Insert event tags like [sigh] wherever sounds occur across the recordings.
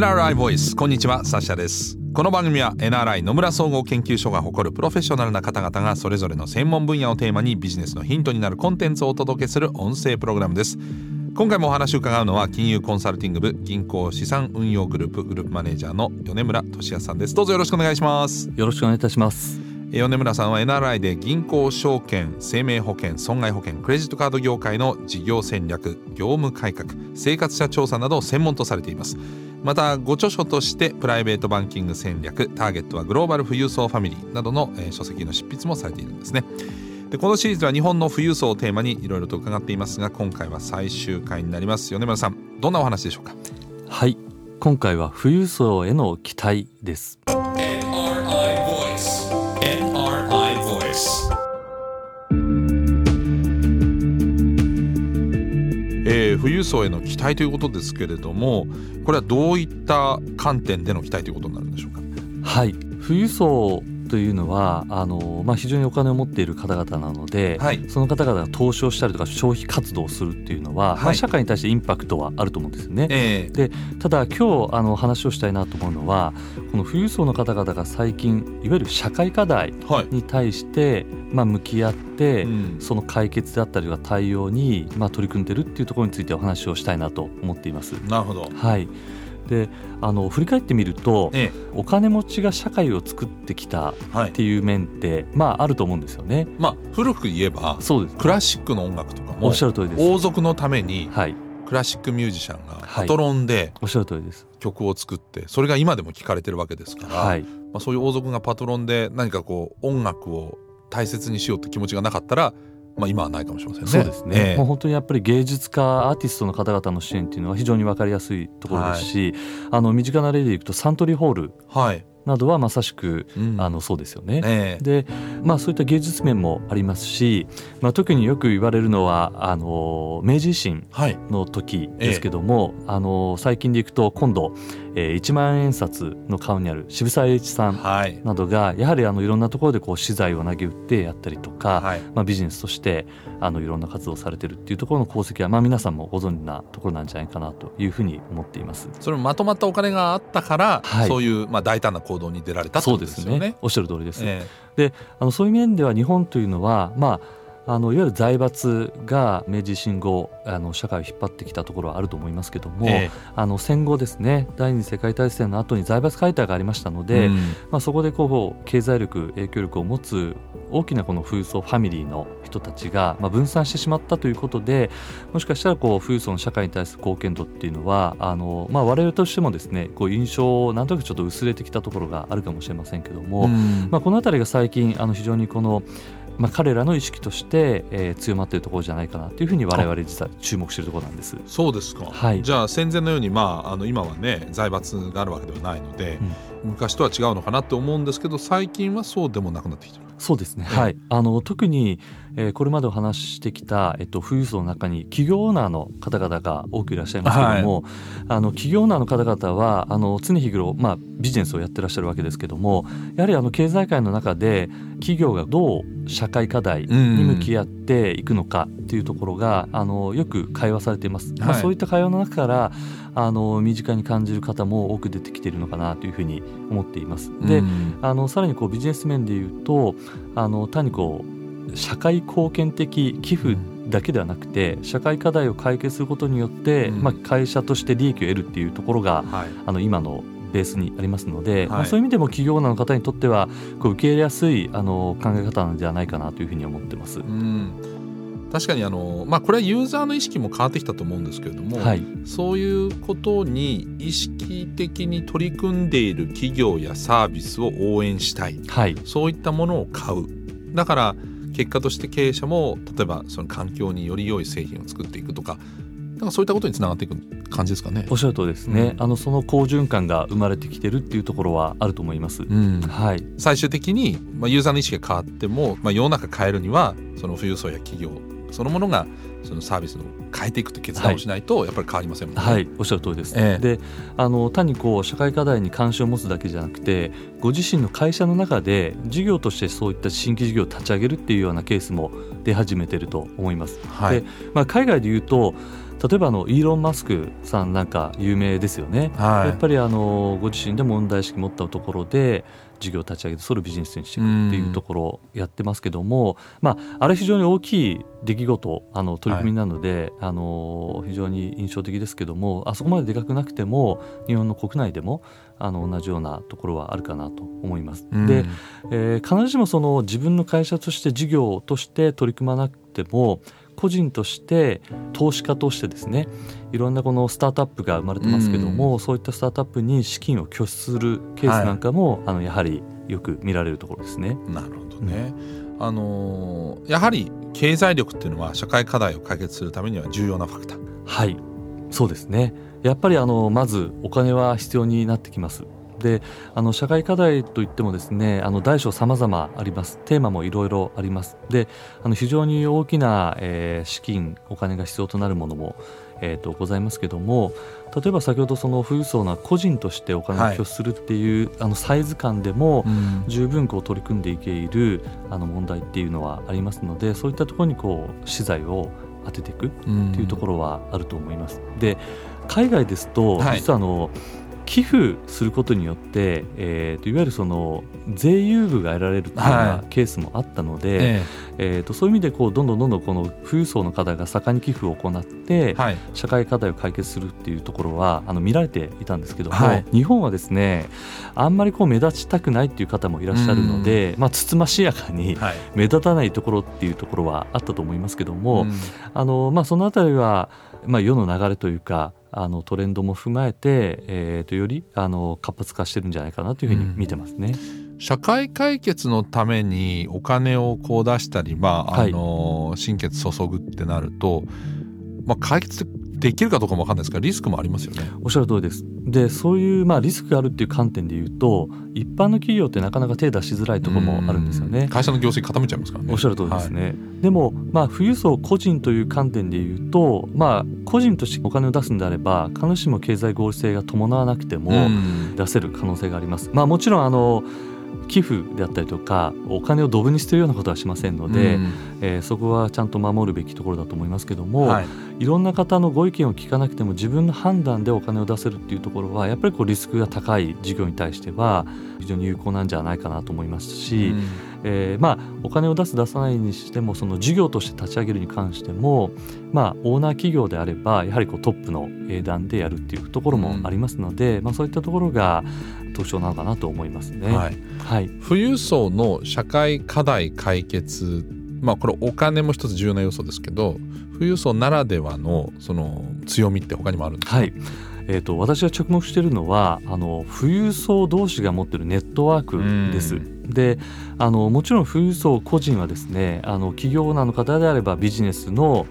NRI ボイスこんにちはサッシャです。この番組は NRI 野村総合研究所が誇るプロフェッショナルな方々がそれぞれの専門分野をテーマにビジネスのヒントになるコンテンツをお届けする音声プログラムです。今回もお話を伺うのは金融コンサルティング部銀行資産運用グループグループマネージャーの米村俊哉さんです。どうぞよろしくお願いします。よろしくお願いいたします。米村さんは NRI で銀行証券生命保険損害保険クレジットカード業界の事業戦略業務改革生活者調査などを専門とされています。またご著書としてプライベートバンキング戦略ターゲットはグローバル富裕層ファミリーなどの、書籍の執筆もされているんですね。でこのシリーズは日本の富裕層をテーマにいろいろと伺っていますが今回は最終回になります。米村さんどんなお話でしょうか？はい。今回は富裕層への期待です富裕層への期待ということですけれどもこれはどういった観点での期待ということになるんでしょうか？はい。富裕層というのはあの、まあ、非常にお金を持っている方々なので、はい、その方々が投資をしたりとか消費活動をするっていうのは、はい、まあ、社会に対してインパクトはあると思うんですよね。えー、でただ今日あの話をしたいなと思うのはこの富裕層の方々が最近いわゆる社会課題に対して、はい、まあ、向き合って、うん、その解決であったりとか対応に、まあ、取り組んでるっていうところについてお話をしたいなと思っています。なるほど。はいであの振り返ってみると、ええ、お金持ちが社会を作ってきたっていう面って、はい、まああると思うんですよね。まあ、古く言えばそうです、クラシックの音楽とかもおっしゃる通りです。王族のために、はい、クラシックミュージシャンがパトロンで、おっしゃる通りです。曲を作ってそれが今でも聴かれてるわけですから、はい。まあ、そういう王族がパトロンで何かこう音楽を大切にしようって気持ちがなかったらまあ、今はないかもしれませんね。そうですね、えー、もう本当にやっぱり芸術家アーティストの方々の支援っていうのは非常に分かりやすいところですし、はい、あの身近な例でいくとサントリーホール、はい、などはまさしく、うん、あのそうですよね。えー、で、まあ、そういった芸術面もありますし、まあ、特によく言われるのはあの明治維新の時ですけども、えー、あの最近でいくと今度、えー、1万円札の顔にある渋沢栄一さんなどが、やはりあのいろんなところでこう資材を投げ打ってやったりとか、はい、まあ、ビジネスとしてあのいろんな活動をされてるっていうところの功績は、まあ、皆さんもご存知なところなんじゃないかなというふうに思っています。それまとまったお金があったから、はい、そういう、まあ、大胆な行動に出られたというですよね。ねおっしゃる通りです。えー、であのそういう面では日本というのは、まああのいわゆる財閥が明治維新後あの社会を引っ張ってきたところはあると思いますけども、えあの戦後ですね第二次世界大戦の後に財閥解体がありましたので、うん、まあ、そこでこう経済力影響力を持つ大きなこの富裕層ファミリーの人たちが、まあ、分散してしまったということでもしかしたらこう富裕層の社会に対する貢献度っていうのはあの、まあ、我々としてもですねこう印象をなんとなくちょっと薄れてきたところがあるかもしれませんけども、うん、まあ、この辺りが最近あの非常にこのまあ、彼らの意識として、えー、強まっているところじゃないかなというふうに我々実は注目しているところなんです。そうですか、はい、じゃあ戦前のように、まあ、あの今はね財閥があるわけではないので、うん、昔とは違うのかなって思うんですけど最近はそうでもなくなってきてる。そうですね、はい、あの特に、えー、これまでお話ししてきた、えっと、富裕層の中に企業オーナーの方々が多くいらっしゃいますけども、はい、あの企業オーナーの方々はあの常日頃、まあ、ビジネスをやってらっしゃるわけですけどもやはりあの経済界の中で企業がどう社会課題に向き合っていくのかっていうところが、あのよく会話されています。はい、まあ、そういった会話の中からあの身近に感じる方も多く出てきているのかなというふうに思っています。で、あのさらにこうビジネス面でいうとあの単にこう社会貢献的寄付だけではなくて社会課題を解決することによって、うん、まあ、会社として利益を得るっていうところが、はい、あの今のベースにありますので、はい、まあ、そういう意味でも企業の方にとってはこう受け入れやすいあの考え方なんではないかなというふうに思ってます。うん。確かにあの、まあ、これはユーザーの意識も変わってきたと思うんですけれども、はい、そういうことに意識的に取り組んでいる企業やサービスを応援したい、はい、そういったものを買う。だから結果として経営者も例えばその環境により良い製品を作っていくとかなんかそういったことにつながっていく感じですかね。おっしゃるとですね、うん、あのその好循環が生まれてきてるっていうところはあると思います。うん、はい。最終的にまあユーザーの意識が変わっても、まあ世の中変えるにはその富裕層や企業そのものがそのサービスの変えていくと決断をしないとやっぱり変わりませんもんね。はい、おっしゃる通りです。えー、であの単にこう社会課題に関心を持つだけじゃなくてご自身の会社の中で事業としてそういった新規事業を立ち上げるっていうようなケースも出始めていると思います。はい、でまあ、海外でいうと例えばあのイーロン・マスクさんなんか有名ですよね、はい、やっぱりあのご自身で問題意識持ったところで事業を立ち上げてそれをビジネスにしていくっていうところをやってますけども、まあ、あれ非常に大きい出来事あの取り組みなので、はい、あの非常に印象的ですけどもあそこまででかくなくても日本の国内でもあの同じようなところはあるかなと思います。で、えー、必ずしもその自分の会社として事業として取り組まなくても個人として投資家としてですねいろんなこのスタートアップが生まれてますけども、うん、そういったスタートアップに資金を拠出するケースなんかも、はい、あのやはりよく見られるところですね。なるほどね、うん、あのやはり経済力っていうのは社会課題を解決するためには重要なファクター。はいそうですねやっぱりあのまずお金は必要になってきます。であの社会課題といってもですねあの大小さまざまあります。テーマもいろいろあります。であの非常に大きな、えー、資金お金が必要となるものも、えーと、ございますけども例えば先ほどその富裕層な個人としてお金を拠出するっていう、はい、あのサイズ感でも十分こう取り組んでいけるあの問題っていうのはありますのでそういったところにこう資材を当てていくっていうところはあると思います。で海外ですと実はあの、はい寄付することによって、えーと、いわゆるその税優遇が得られるというようなケースもあったので、はい、えー、とそういう意味でこうどんどんどんどんこの富裕層の方が盛んに寄付を行って、はい、社会課題を解決するっていうところはあの見られていたんですけども、はい、日本はですねあんまりこう目立ちたくないっていう方もいらっしゃるので、まあ、つつましやかに目立たないところっていうところはあったと思いますけども、あのまあ、そのあたりは、まあ、世の流れというかあのトレンドも踏まえて、えー、とよりあの活発化してるんじゃないかなというふうに見てますね。うん、社会解決のためにお金をこう出したり、まああの、はい、心血注ぐってなると、まあ、解決できるかどうかも分かんないですがリスクもありますよね。おっしゃる通りです。でそういうまあリスクがあるっていう観点で言うと一般の企業ってなかなか手出しづらいところもあるんですよね。会社の業績傾いちゃいますからね。おっしゃる通りですね。はい、でもまあ富裕層個人という観点で言うとまあ個人としてお金を出すんであれば必ずしも経済合理性が伴わなくても出せる可能性があります。まあもちろんあの寄付であったりとかお金をドブに捨てるようなことはしませんので、うん、えー、そこはちゃんと守るべきところだと思いますけども、はい、いろんな方のご意見を聞かなくても自分の判断でお金を出せるっていうところはやっぱりこうリスクが高い事業に対しては非常に有効なんじゃないかなと思いますし、うん、えー、まあ、お金を出す出さないにしてもその事業として立ち上げるに関しても、まあ、オーナー企業であればやはりこうトップの英断でやるっていうところもありますので、うん、まあ、そういったところが特徴なのかなと思いますね。はい、はい、富裕層の社会課題解決まあこれお金も一つ重要な要素ですけど富裕層ならではのその強みって他にもあるんですか、はい。えーと、私が着目しているのはあの富裕層同士が持っているネットワークです。であのもちろん富裕層個人はですねあの企業なの方であればビジネスの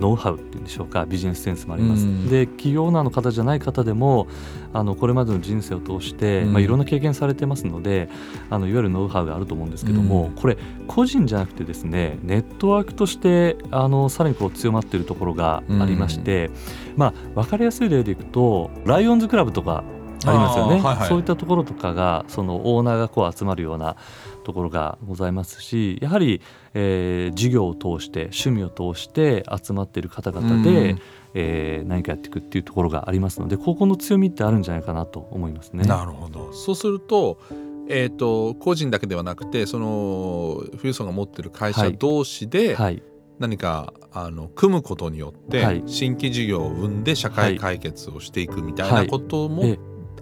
ノウハウっていうんでしょうかビジネスセンスもあります。で企業なの方じゃない方でもあのこれまでの人生を通して、まあ、いろんな経験されてますのであのいわゆるノウハウがあると思うんですけども、これ個人じゃなくてですねネットワークとしてあのさらにこう強まっているところがありまして、まあ、分かりやすい例でいくとライオンズクラブとかありますよね、はいはい、そういったところとかがそのオーナーがこう集まるようなところがございますしやはり、えー、事業を通して趣味を通して集まっている方々で、えー、何かやっていくっていうところがありますのでここの強みってあるんじゃないかなと思いますね。なるほど。そうするとえーと、個人だけではなくてその富裕層が持ってる会社同士で、はい、何かあの組むことによって新規事業を生んで社会解決をしていくみたいなことも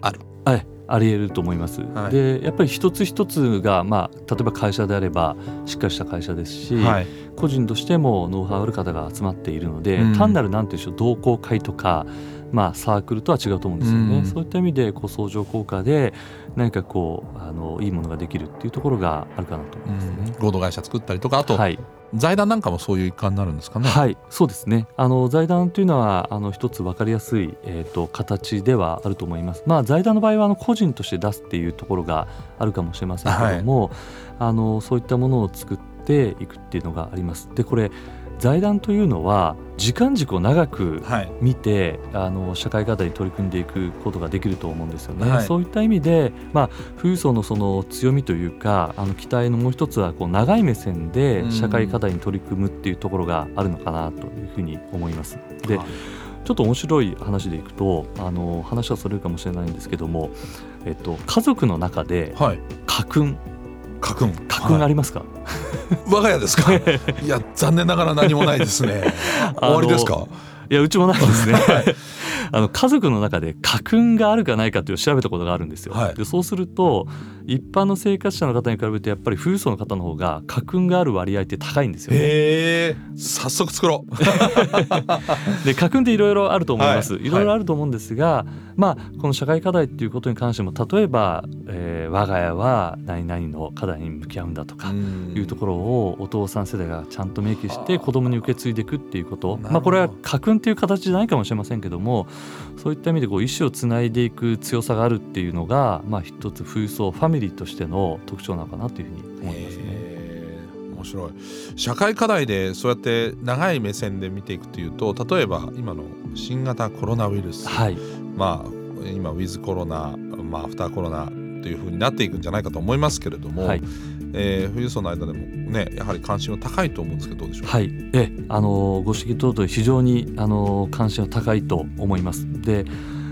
ある。はい、はいありえると思います。はい、でやっぱり一つ一つが、まあ、例えば会社であればしっかりした会社ですし、はい、個人としてもノウハウある方が集まっているので、うん、単なるなんていうんでしょう同好会とか、まあ、サークルとは違うと思うんですよね。うん、そういった意味でこう相乗効果で何かこうあのいいものができるっていうところがあるかなと思いますね。合同会社作ったりとかあと、はい、財団なんかもそういう一環になるんですかね。はい、そうですね。あの財団というのはあの一つ分かりやすいえっ、ー、と形ではあると思います。まあ財団の場合はあの個人として出すっていうところがあるかもしれませんけども、はい、あのそういったものを作っていくっていうのがあります。でこれ財団というのは時間軸を長く見て、はい、あの社会課題に取り組んでいくことができると思うんですよね。はい、そういった意味で、まあ、富裕層のその強みというかあの期待のもう一つはこう長い目線で社会課題に取り組むっていうところがあるのかなというふうに思います。で、ちょっと面白い話でいくとあの話はそれるかもしれないんですけども、えっと、家族の中で家訓、家訓家訓ありますか、はい、我が家ですか？[laughs] いや残念ながら何もないですね。[laughs] 終わりですか？いやうちもないですね、[laughs] あの家族の中で家訓があるかないかっていう調べたことがあるんですよ、はい、でそうすると一般の生活者の方に比べてやっぱり富裕層の方の方が家訓がある割合って高いんですよね。へ早速作ろう。[laughs] で家訓っていろいろあると思います。い。ろいろあると思うんですが、はい、まあこの社会課題っていうことに関しても例えば、えー、我が家は何々の課題に向き合うんだとかいうところをお父さん世代がちゃんと明記して子供に受け継いでいくっていうこと。まあこれは家訓っていう形じゃないかもしれませんけどもそういった意味でこう意思をつないでいく強さがあるっていうのがまあ一つ富裕層ファミミリーとしての特徴なのかなというふうに思いますね。面白い。社会課題でそうやって長い目線で見ていくというと例えば今の新型コロナウイルス、はい、まあ今ウィズコロナ、まあ、アフターコロナというふうになっていくんじゃないかと思いますけれども、はい、えー、富裕層の間でもねやはり関心は高いと思うんですけどどうでしょう？はい。えあのご指摘等々非常にあの関心は高いと思います。で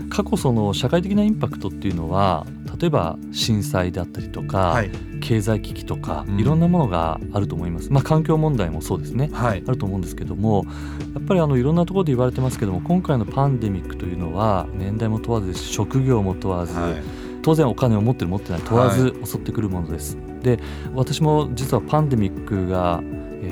過去その社会的なインパクトっていうのは例えば震災であったりとか、はい、経済危機とか、いろんなものがあると思います、まあ、環境問題もそうですね、はい、あると思うんですけどもやっぱりあのいろんなところで言われてますけども今回のパンデミックというのは年代も問わず職業も問わず、はい、当然お金を持ってる持ってない問わず襲ってくるものです。で私も実はパンデミックが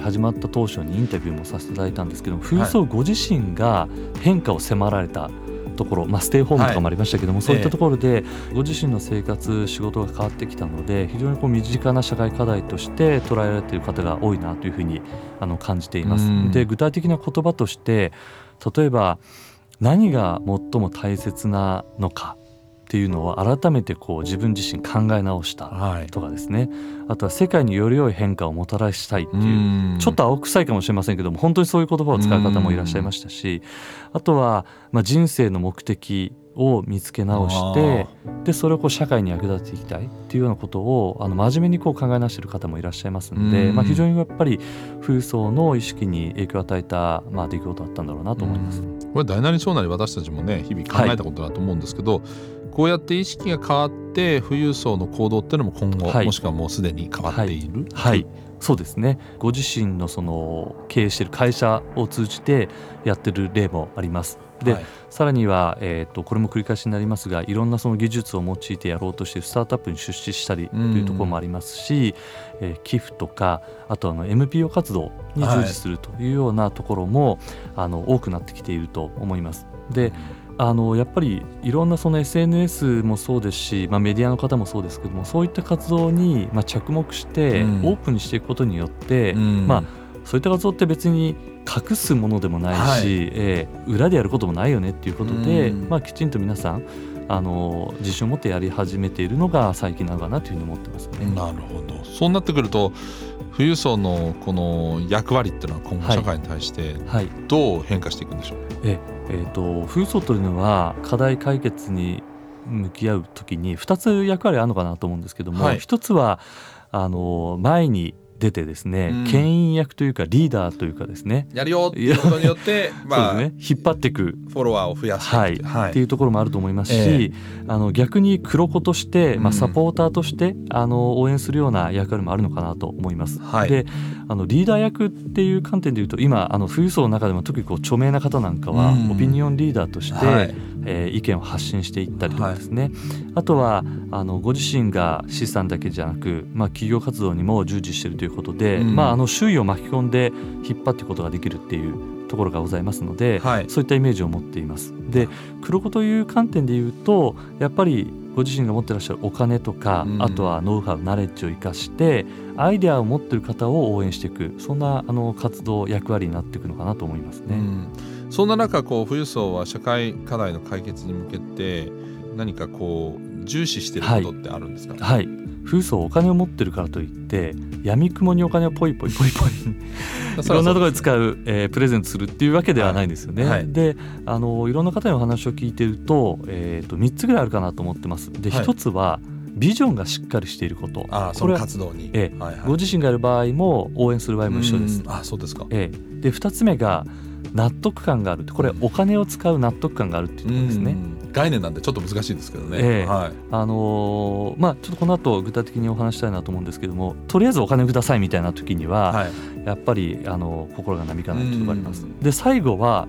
始まった当初にインタビューもさせていただいたんですけども富裕層ご自身が変化を迫られたところ、まあ、ステイホームとかもありましたけども、はい、そういったところでご自身の生活仕事が変わってきたので非常にこう身近な社会課題として捉えられている方が多いなというふうにあの感じています。で具体的な言葉として例えば何が最も大切なのかっていうのを改めてこう自分自身考え直したとかですね、はい、あとは世界により良い変化をもたらしたいっていうちょっと青臭いかもしれませんけども本当にそういう言葉を使う方もいらっしゃいましたしあとはまあ人生の目的を見つけ直してでそれをこう社会に役立てていきたいっていうようなことをあの真面目にこう考え直している方もいらっしゃいますので、まあ、非常にやっぱり富裕層の意識に影響を与えた、まあ、出来事だったんだろうなと思います。これ大なり小なり私たちもね日々考えたことだと思うんですけど、はい。こうやって意識が変わって富裕層の行動っていうのも今後、はい、もしくはもうすでに変わっている、はい、はい、そうですね。ご自身のその経営している会社を通じてやってる例もあります。で、はい、さらには、えーと、これも繰り返しになりますがいろんなその技術を用いてやろうとしてスタートアップに出資したりというところもありますし、えー、寄付とかあとあの MPO 活動に従事するというようなところも、あの多くなってきていると思います。で、あのやっぱりいろんなその SNS もそうですし、まあ、メディアの方もそうですけどもそういった活動にまあ着目してオープンにしていくことによって、うん、まあ、そういった活動って別に隠すものでもないし、はい、えー、裏でやることもないよねっていうことで、うん、まあ、きちんと皆さんあの自信を持ってやり始めているのが最近なのかなというふうに思ってますね。なるほど。そうなってくると富裕層のこの役割っていうのは今後社会に対してどう変化していくんでしょう、はいはい、えーと、富裕層というのは課題解決に向き合う時に2つ役割あるのかなと思うんですけども、はい、1つはあの前に出てですね、うん、牽引役というかリーダーというかですね。やるよっていうことによって、[laughs] まあね、引っ張っていく。フォロワーを増やす、はい。はい、っていうところもあると思いますし、えー、あの逆に黒子として、まあ、サポーターとして、うん、あの応援するような役割もあるのかなと思います。はい、であのリーダー役っていう観点でいうと今あの富裕層の中でも特にこう著名な方なんかは、うん、オピニオンリーダーとして、はい、えー、意見を発信していったりとかですね、はい、あとはあのご自身が資産だけじゃなく、まあ、企業活動にも従事しているということで、うん、まあ、あの周囲を巻き込んで引っ張っていくことができるっていうところがございますので、はい、そういったイメージを持っています。で黒子という観点でいうとやっぱりご自身が持ってらっしゃるお金とか、うん、あとはノウハウナレッジを生かしてアイデアを持っている方を応援していくそんなあの活動役割になっていくのかなと思いますね。うんそんな中こう富裕層は社会課題の解決に向けて何かこう重視してることってあるんですか、はい、はい。富裕層お金を持ってるからといって闇雲にお金をポイポイポイポイ [laughs] いろんなところで使う、えー、プレゼントするっていうわけではないんですよね。はい。はい、であのいろんな方にお話を聞いてると,、えーと、3つぐらいあるかなと思ってます。で、はい、1つはビジョンがしっかりしていること。あその活動に、ええ、はいはい、ご自身がやる場合も応援する場合も一緒です。あそうですか、ええ、で2つ目が納得感があるこれお金を使う納得感があるっていうことですね。概念なんでちょっと難しいですけどね。えー、はい、あのー、まあちょっとこの後具体的にお話したいなと思うんですけどもとりあえずお金くださいみたいな時には、はい、やっぱりあの心が波かないというのがあります。で最後は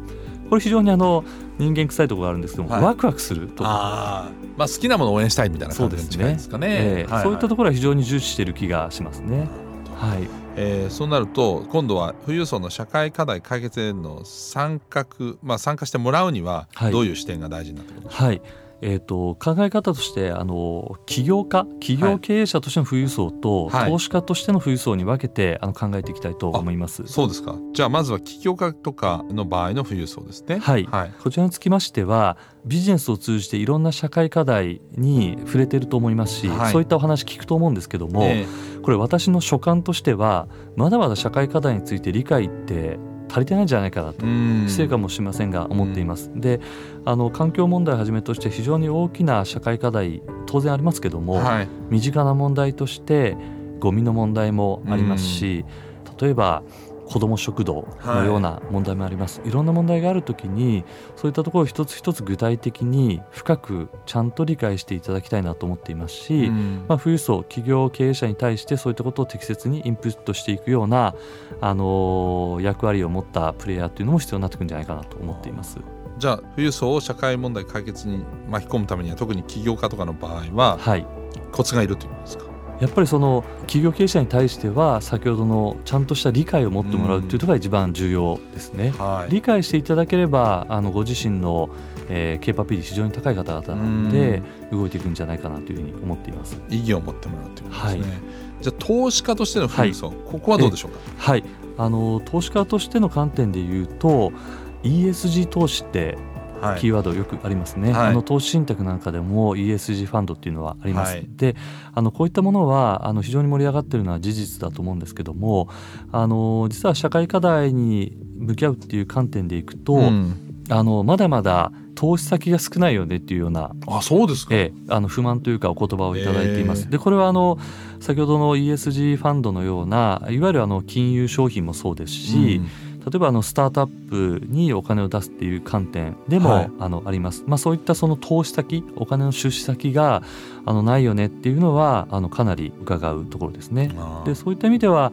これ非常にあの人間臭いところがあるんですけども、はい、ワクワクするとあまあ好きなものを応援したいみたいな感じですかね。そういったところは非常に重視している気がしますね。はい。えー、そうなると今度は富裕層の社会課題解決への参画、まあ、参加してもらうにはどういう視点が大事になってくるんでしょうか、はい、はいえーと、考え方としてあの起業家企業経営者としての富裕層と、はい、投資家としての富裕層に分けてあの考えていきたいと思います。そうですか。じゃあまずは起業家とかの場合の富裕層ですね、はい、はい、こちらにつきましてはビジネスを通じていろんな社会課題に触れていると思いますし、はい、そういったお話聞くと思うんですけども、えー、これ私の所感としてはまだまだ社会課題について理解って足りてないんじゃないかなと失礼かもしれませんが思っています。であの環境問題をはじめとして非常に大きな社会課題当然ありますけども、はい、身近な問題としてゴミの問題もありますし例えば子ども食堂のような問題もあります、はい、いろんな問題があるときにそういったところを一つ一つ具体的に深くちゃんと理解していただきたいなと思っていますし、うん、まあ、富裕層企業経営者に対してそういったことを適切にインプットしていくような、あのー、役割を持ったプレイヤーというのも必要になってくるんじゃないかなと思っています。じゃあ富裕層を社会問題解決に巻き込むためには特に起業家とかの場合は、はい、コツがいるというんですか？やっぱりその企業経営者に対しては先ほどのちゃんとした理解を持ってもらうというところが一番重要ですね。はい、理解していただければあのご自身の、えー、ケーパビリ非常に高い方々なので動いていくんじゃないかなというふうに思っています。意義を持ってもらうということですね。はい、じゃあ投資家としての富裕層、はい、ここはどうでしょうか？はい、あの投資家としての観点で言うと ESG 投資ってキーワードよくありますね、はい、あの投資信託なんかでも ESG ファンドっていうのはあります、はい、であのこういったものはあの非常に盛り上がっているのは事実だと思うんですけどもあの実は社会課題に向き合うっていう観点でいくと、うん、あのまだまだ投資先が少ないよねっていうようなあそうですか、ええ、あの不満というかお言葉をいただいています。えー、でこれはあの先ほどの ESG ファンドのようないわゆるあの金融商品もそうですし、うん例えばあのスタートアップにお金を出すっていう観点でも、はい、あのあります、まあ、そういったその投資先お金の出資先があのないよねっていうのはあのかなり伺うところですね。でそういった意味では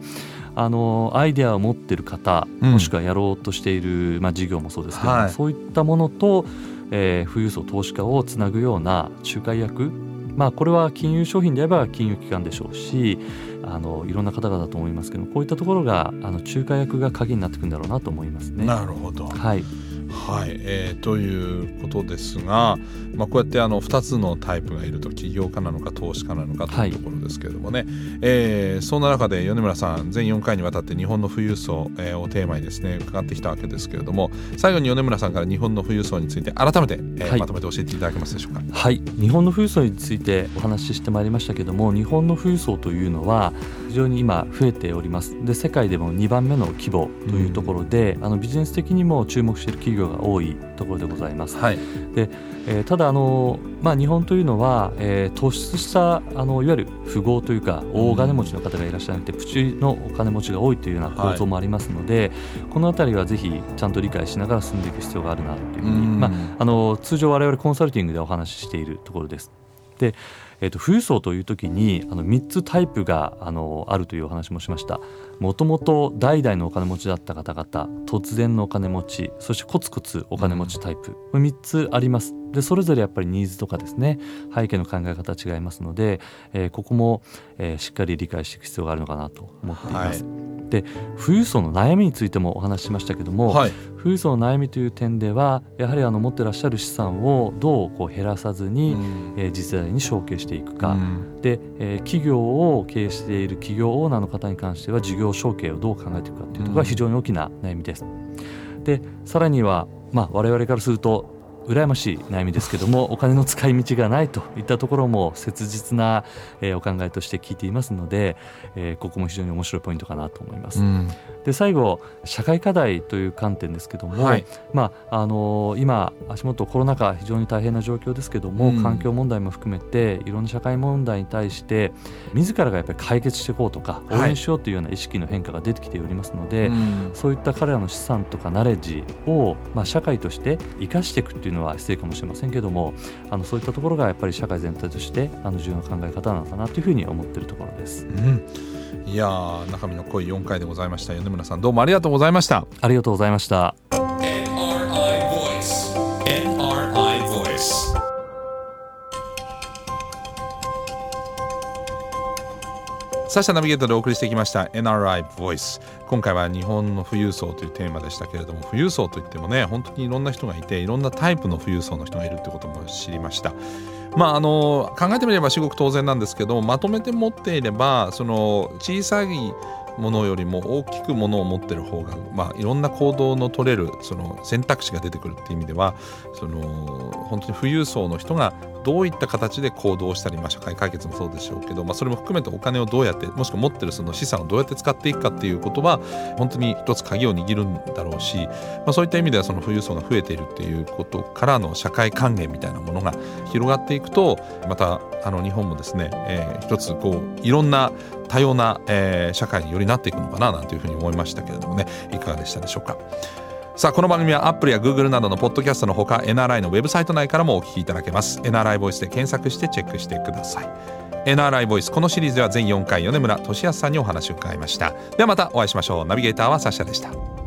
あのアイデアを持っている方、もしくはやろうとしている、まあ、事業もそうですけど、はい、そういったものと、えー、富裕層投資家をつなぐような仲介役まあ、これは金融商品であれば金融機関でしょうしあのいろんな方々だと思いますけどこういったところがあの仲介役が鍵になってくるんだろうなと思いますね。なるほど、はいはい、えー、ということですが、まあ、こうやってあの2つのタイプがいると起業家なのか投資家なのかというところですけれどもね、はい、えー、そんな中で米村さん全4回にわたって日本の富裕層、えー、をテーマにですね伺ってきたわけですけれども最後に米村さんから日本の富裕層について改めて、えー、はい、まとめて教えていただけますでしょうか？はい。日本の富裕層についてお話ししてまいりましたけれども日本の富裕層というのは非常に今増えております。で世界でも2番目の規模というところで、うん、あのビジネス的にも注目している企業が多いところでございます。はい、でえー、ただあの、まあ、日本というのは、えー、突出したあのいわゆる富豪というか大金持ちの方がいらっしゃらなくて、プチのお金持ちが多いというような構造もありますので、はい、この辺りはぜひちゃんと理解しながら進んでいく必要があるなというふうに、まあ、あの通常我々コンサルティングでお話ししているところです。でえーと、富裕層という時にあの3つタイプがあのあるというお話もしました。もともと代々のお金持ちだった方々突然のお金持ちそしてコツコツお金持ちタイプ、うん、3つあります。でそれぞれやっぱりニーズとかですね背景の考え方違いますので、えー、ここも、えー、しっかり理解していく必要があるのかなと思っています。はい、で富裕層の悩みについてもお話ししましたけども、はい、富裕層の悩みという点ではやはりあの持ってらっしゃる資産をどうこう減らさずに、うん、えー、次世代に承継していくか、うん、で、えー、企業を経営している企業オーナーの方に関しては事業承継をどう考えていくかというところが非常に大きな悩みです。でさらには、まあ、我々からすると羨ましい悩みですけどもお金の使い道がないといったところも切実な、えー、お考えとして聞いていますので、えー、ここも非常に面白いポイントかなと思います。うん、で最後社会課題という観点ですけども、はい、まああのー、今足元コロナ禍非常に大変な状況ですけども、うん、環境問題も含めていろんな社会問題に対して自らがやっぱり解決していこうとか応援しようというような意識の変化が出てきておりますので、はい、そういった彼らの資産とかナレッジを、まあ、社会として生かしていくっていうのは失礼かもしれませんけどもあのそういったところがやっぱり社会全体としてあの重要な考え方なのかなというふうに思っているところです。うん。いや中身の濃い4回でございました。米村さんどうもありがとうございました。ありがとうございましたサシャナビゲーターでお送りしてきました NRI Voice 今回は日本の富裕層というテーマでしたけれども富裕層といってもね本当にいろんな人がいていろんなタイプの富裕層の人がいるってことも知りました。まああの考えてみれば至極当然なんですけどまとめて持っていればその小さいものよりも大きくものを持ってる方が、まあ、いろんな行動の取れるその選択肢が出てくるっていう意味ではその本当に富裕層の人がどういった形で行動したり、まあ、社会解決もそうでしょうけど、まあ、それも含めてお金をどうやってもしくは持ってるその資産をどうやって使っていくかっていうことは本当に一つ鍵を握るんだろうし、まあ、そういった意味ではその富裕層が増えているっていうことからの社会還元みたいなものが広がっていくとまたあの日本もですね、えー、一つこういろんな多様な、えー、社会によりなっていくのかななんていうふうに思いましたけれどもね。いかがでしたでしょうか。さあこの番組はアップルや Google などのポッドキャストのほか NRI のウェブサイト内からもお聞きいただけます。NRI ボイスで検索してチェックしてください。NRI ボイスこのシリーズでは全4回米村俊康さんにお話を伺いました。ではまたお会いしましょう。ナビゲーターはサッシャでした。